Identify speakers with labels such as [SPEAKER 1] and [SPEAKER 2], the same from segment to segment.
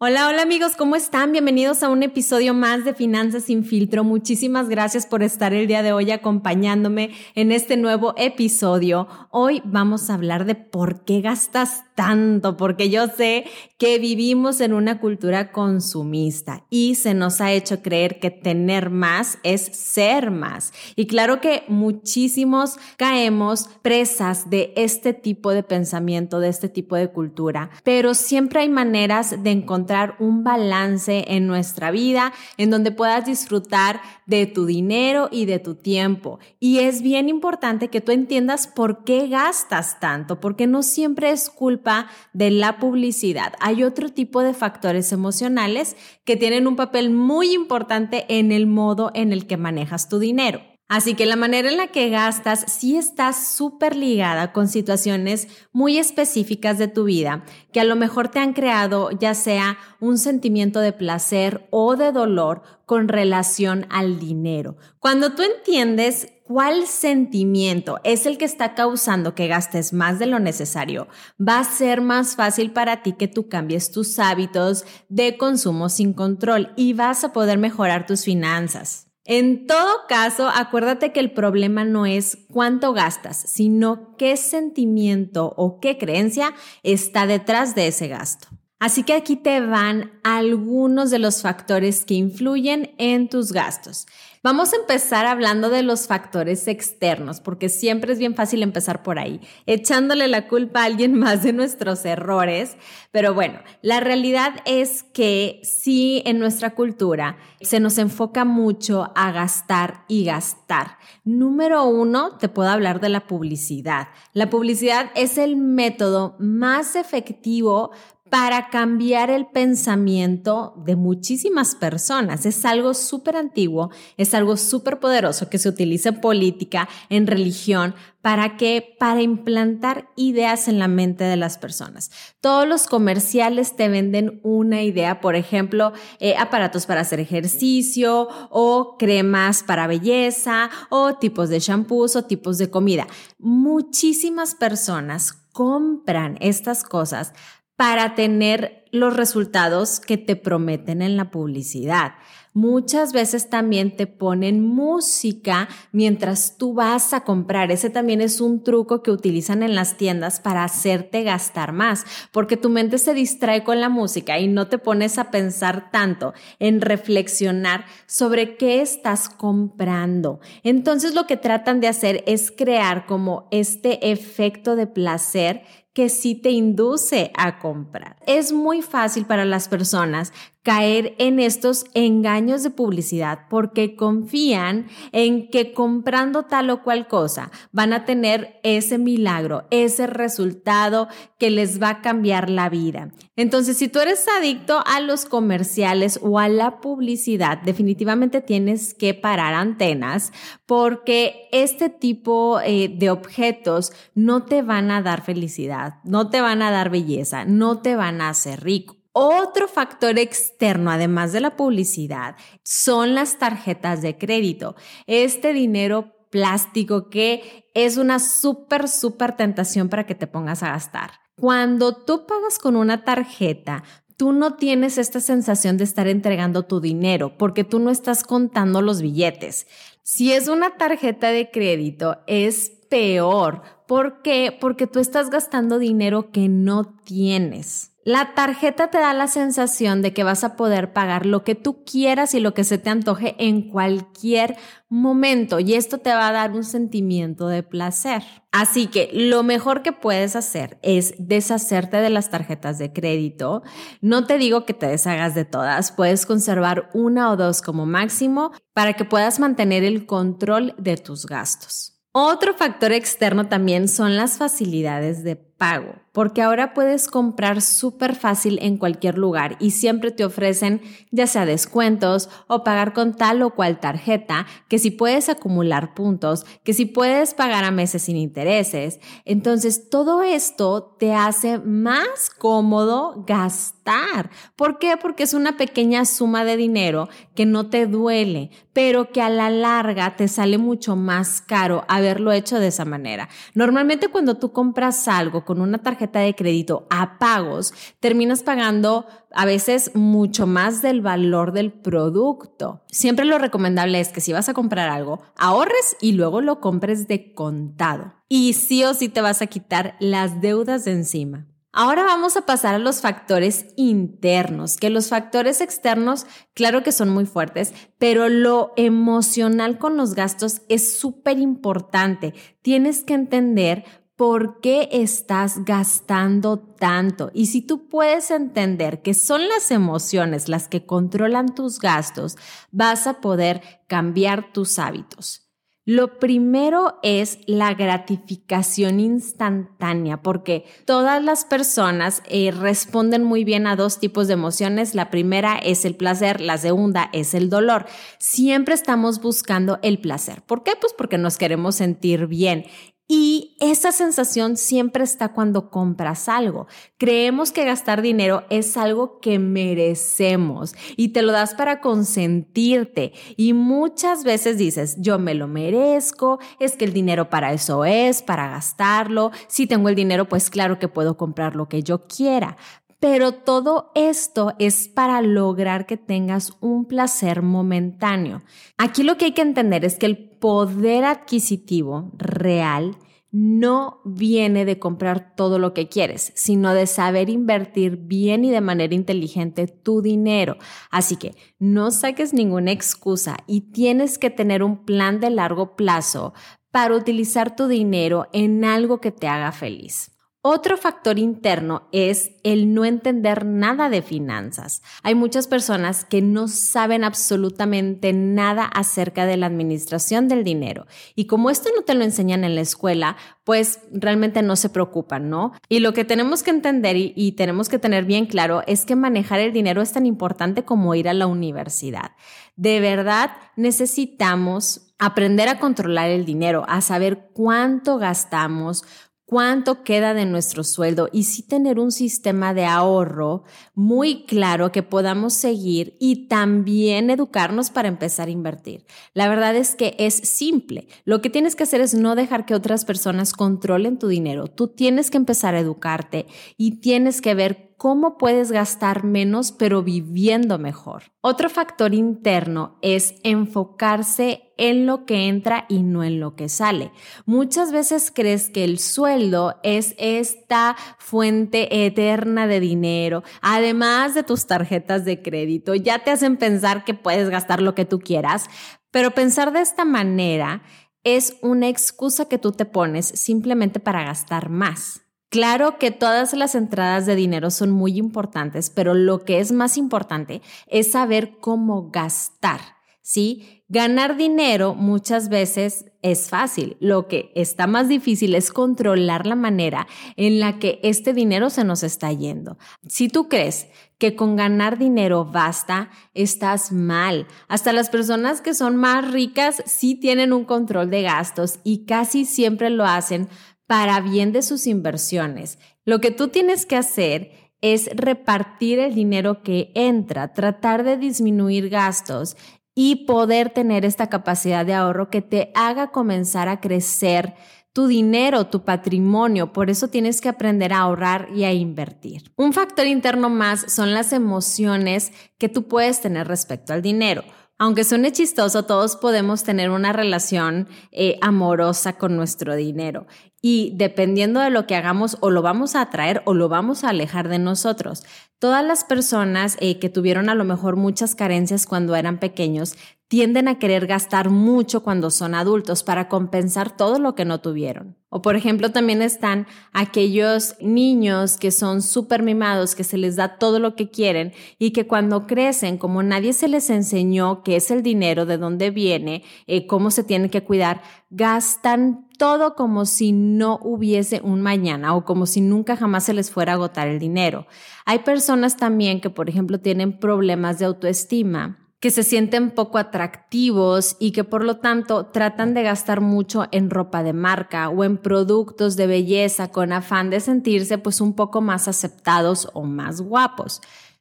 [SPEAKER 1] Hola, hola amigos, ¿cómo están? Bienvenidos a un episodio más de Finanzas sin filtro. Muchísimas gracias por estar el día de hoy acompañándome en este nuevo episodio. Hoy vamos a hablar de por qué gastas tanto, porque yo sé que vivimos en una cultura consumista y se nos ha hecho creer que tener más es ser más. Y claro que muchísimos caemos presas de este tipo de pensamiento, de este tipo de cultura, pero siempre hay maneras de encontrar un balance en nuestra vida en donde puedas disfrutar de tu dinero y de tu tiempo. Y es bien importante que tú entiendas por qué gastas tanto, porque no siempre es culpa de la publicidad. Hay otro tipo de factores emocionales que tienen un papel muy importante en el modo en el que manejas tu dinero. Así que la manera en la que gastas sí está súper ligada con situaciones muy específicas de tu vida que a lo mejor te han creado ya sea un sentimiento de placer o de dolor con relación al dinero. Cuando tú entiendes cuál sentimiento es el que está causando que gastes más de lo necesario, va a ser más fácil para ti que tú cambies tus hábitos de consumo sin control y vas a poder mejorar tus finanzas. En todo caso, acuérdate que el problema no es cuánto gastas, sino qué sentimiento o qué creencia está detrás de ese gasto. Así que aquí te van algunos de los factores que influyen en tus gastos. Vamos a empezar hablando de los factores externos, porque siempre es bien fácil empezar por ahí, echándole la culpa a alguien más de nuestros errores. Pero bueno, la realidad es que sí en nuestra cultura se nos enfoca mucho a gastar y gastar. Número uno, te puedo hablar de la publicidad. La publicidad es el método más efectivo para cambiar el pensamiento de muchísimas personas. Es algo súper antiguo, es algo súper poderoso que se utiliza en política, en religión, para que para implantar ideas en la mente de las personas. Todos los comerciales te venden una idea, por ejemplo, eh, aparatos para hacer ejercicio o cremas para belleza o tipos de shampoos o tipos de comida. Muchísimas personas compran estas cosas para tener los resultados que te prometen en la publicidad. Muchas veces también te ponen música mientras tú vas a comprar. Ese también es un truco que utilizan en las tiendas para hacerte gastar más, porque tu mente se distrae con la música y no te pones a pensar tanto en reflexionar sobre qué estás comprando. Entonces lo que tratan de hacer es crear como este efecto de placer que sí te induce a comprar. Es muy fácil para las personas caer en estos engaños de publicidad porque confían en que comprando tal o cual cosa van a tener ese milagro, ese resultado que les va a cambiar la vida. Entonces, si tú eres adicto a los comerciales o a la publicidad, definitivamente tienes que parar antenas porque este tipo eh, de objetos no te van a dar felicidad, no te van a dar belleza, no te van a hacer rico. Otro factor externo, además de la publicidad, son las tarjetas de crédito. Este dinero plástico que es una súper, súper tentación para que te pongas a gastar. Cuando tú pagas con una tarjeta, tú no tienes esta sensación de estar entregando tu dinero porque tú no estás contando los billetes. Si es una tarjeta de crédito, es peor. ¿Por qué? Porque tú estás gastando dinero que no tienes. La tarjeta te da la sensación de que vas a poder pagar lo que tú quieras y lo que se te antoje en cualquier momento y esto te va a dar un sentimiento de placer. Así que lo mejor que puedes hacer es deshacerte de las tarjetas de crédito. No te digo que te deshagas de todas, puedes conservar una o dos como máximo para que puedas mantener el control de tus gastos. Otro factor externo también son las facilidades de pago, porque ahora puedes comprar súper fácil en cualquier lugar y siempre te ofrecen ya sea descuentos o pagar con tal o cual tarjeta, que si puedes acumular puntos, que si puedes pagar a meses sin intereses. Entonces, todo esto te hace más cómodo gastar. ¿Por qué? Porque es una pequeña suma de dinero que no te duele, pero que a la larga te sale mucho más caro haberlo hecho de esa manera. Normalmente cuando tú compras algo con una tarjeta de crédito a pagos, terminas pagando a veces mucho más del valor del producto. Siempre lo recomendable es que si vas a comprar algo, ahorres y luego lo compres de contado. Y sí o sí te vas a quitar las deudas de encima. Ahora vamos a pasar a los factores internos, que los factores externos, claro que son muy fuertes, pero lo emocional con los gastos es súper importante. Tienes que entender por qué estás gastando tanto. Y si tú puedes entender que son las emociones las que controlan tus gastos, vas a poder cambiar tus hábitos. Lo primero es la gratificación instantánea, porque todas las personas eh, responden muy bien a dos tipos de emociones. La primera es el placer, la segunda es el dolor. Siempre estamos buscando el placer. ¿Por qué? Pues porque nos queremos sentir bien. Y esa sensación siempre está cuando compras algo. Creemos que gastar dinero es algo que merecemos y te lo das para consentirte. Y muchas veces dices, yo me lo merezco, es que el dinero para eso es, para gastarlo. Si tengo el dinero, pues claro que puedo comprar lo que yo quiera. Pero todo esto es para lograr que tengas un placer momentáneo. Aquí lo que hay que entender es que el poder adquisitivo real no viene de comprar todo lo que quieres, sino de saber invertir bien y de manera inteligente tu dinero. Así que no saques ninguna excusa y tienes que tener un plan de largo plazo para utilizar tu dinero en algo que te haga feliz. Otro factor interno es el no entender nada de finanzas. Hay muchas personas que no saben absolutamente nada acerca de la administración del dinero y como esto no te lo enseñan en la escuela, pues realmente no se preocupan, ¿no? Y lo que tenemos que entender y, tenemos que tener bien claro es que manejar el dinero es tan importante como ir a la universidad. De verdad necesitamos aprender a controlar el dinero, a saber cuánto gastamos, cuánto queda de nuestro sueldo y sí tener un sistema de ahorro muy claro que podamos seguir y también educarnos para empezar a invertir. La verdad es que es simple. Lo que tienes que hacer es no dejar que otras personas controlen tu dinero. Tú tienes que empezar a educarte y tienes que ver cómo puedes gastar menos pero viviendo mejor. Otro factor interno es enfocarse en lo que entra y no en lo que sale. Muchas veces crees que el sueldo es esta fuente eterna de dinero, además de tus tarjetas de crédito. Ya te hacen pensar que puedes gastar lo que tú quieras, pero pensar de esta manera es una excusa que tú te pones simplemente para gastar más. Claro que todas las entradas de dinero son muy importantes, pero lo que es más importante es saber cómo gastar, ¿sí? Ganar dinero muchas veces es fácil. Lo que está más difícil es controlar la manera en la que este dinero se nos está yendo. Si tú crees que con ganar dinero basta, estás mal. Hasta las personas que son más ricas sí tienen un control de gastos y casi siempre lo hacen para bien de sus inversiones. Lo que tú tienes que hacer es repartir el dinero que entra, tratar de disminuir gastos y poder tener esta capacidad de ahorro que te haga comenzar a crecer tu dinero, tu patrimonio. Por eso tienes que aprender a ahorrar y a invertir. Un factor interno más son las emociones que tú puedes tener respecto al dinero. Aunque suene chistoso, todos podemos tener una relación eh, amorosa con nuestro dinero y dependiendo de lo que hagamos o lo vamos a atraer o lo vamos a alejar de nosotros. Todas las personas eh, que tuvieron a lo mejor muchas carencias cuando eran pequeños tienden a querer gastar mucho cuando son adultos para compensar todo lo que no tuvieron. O por ejemplo también están aquellos niños que son súper mimados, que se les da todo lo que quieren y que cuando crecen, como nadie se les enseñó qué es el dinero, de dónde viene, eh, cómo se tiene que cuidar, gastan todo como si no hubiese un mañana o como si nunca jamás se les fuera a agotar el dinero. Hay personas también que, por ejemplo, tienen problemas de autoestima que se sienten poco atractivos y que por lo tanto tratan de gastar mucho en ropa de marca o en productos de belleza con afán de sentirse pues un poco más aceptados o más guapos.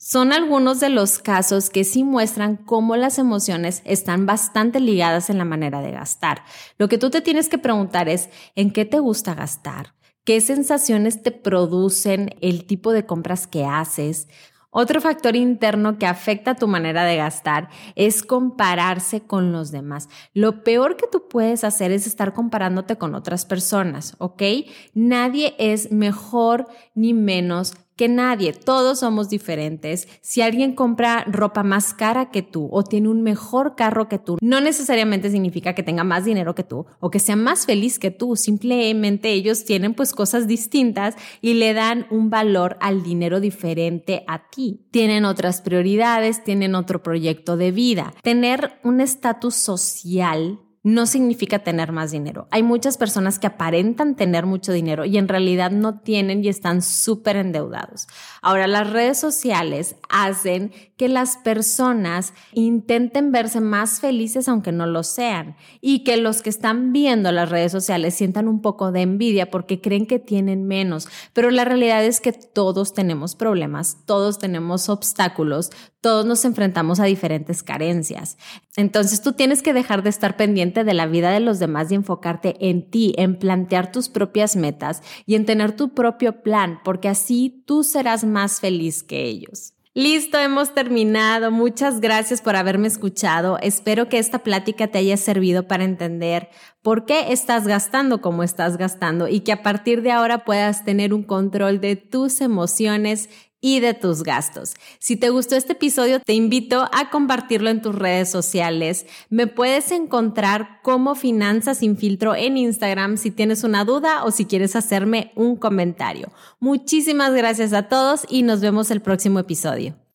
[SPEAKER 1] Son algunos de los casos que sí muestran cómo las emociones están bastante ligadas en la manera de gastar. Lo que tú te tienes que preguntar es, ¿en qué te gusta gastar? ¿Qué sensaciones te producen el tipo de compras que haces? Otro factor interno que afecta tu manera de gastar es compararse con los demás. Lo peor que tú puedes hacer es estar comparándote con otras personas, ¿ok? Nadie es mejor ni menos que nadie, todos somos diferentes. Si alguien compra ropa más cara que tú o tiene un mejor carro que tú, no necesariamente significa que tenga más dinero que tú o que sea más feliz que tú, simplemente ellos tienen pues cosas distintas y le dan un valor al dinero diferente a ti. Tienen otras prioridades, tienen otro proyecto de vida. Tener un estatus social no significa tener más dinero. Hay muchas personas que aparentan tener mucho dinero y en realidad no tienen y están súper endeudados. Ahora, las redes sociales hacen que las personas intenten verse más felices aunque no lo sean y que los que están viendo las redes sociales sientan un poco de envidia porque creen que tienen menos. Pero la realidad es que todos tenemos problemas, todos tenemos obstáculos, todos nos enfrentamos a diferentes carencias. Entonces tú tienes que dejar de estar pendiente de la vida de los demás y enfocarte en ti, en plantear tus propias metas y en tener tu propio plan, porque así tú serás más feliz que ellos. Listo, hemos terminado. Muchas gracias por haberme escuchado. Espero que esta plática te haya servido para entender por qué estás gastando como estás gastando y que a partir de ahora puedas tener un control de tus emociones y de tus gastos. Si te gustó este episodio, te invito a compartirlo en tus redes sociales. Me puedes encontrar como Finanzas sin filtro en Instagram si tienes una duda o si quieres hacerme un comentario. Muchísimas gracias a todos y nos vemos el próximo episodio.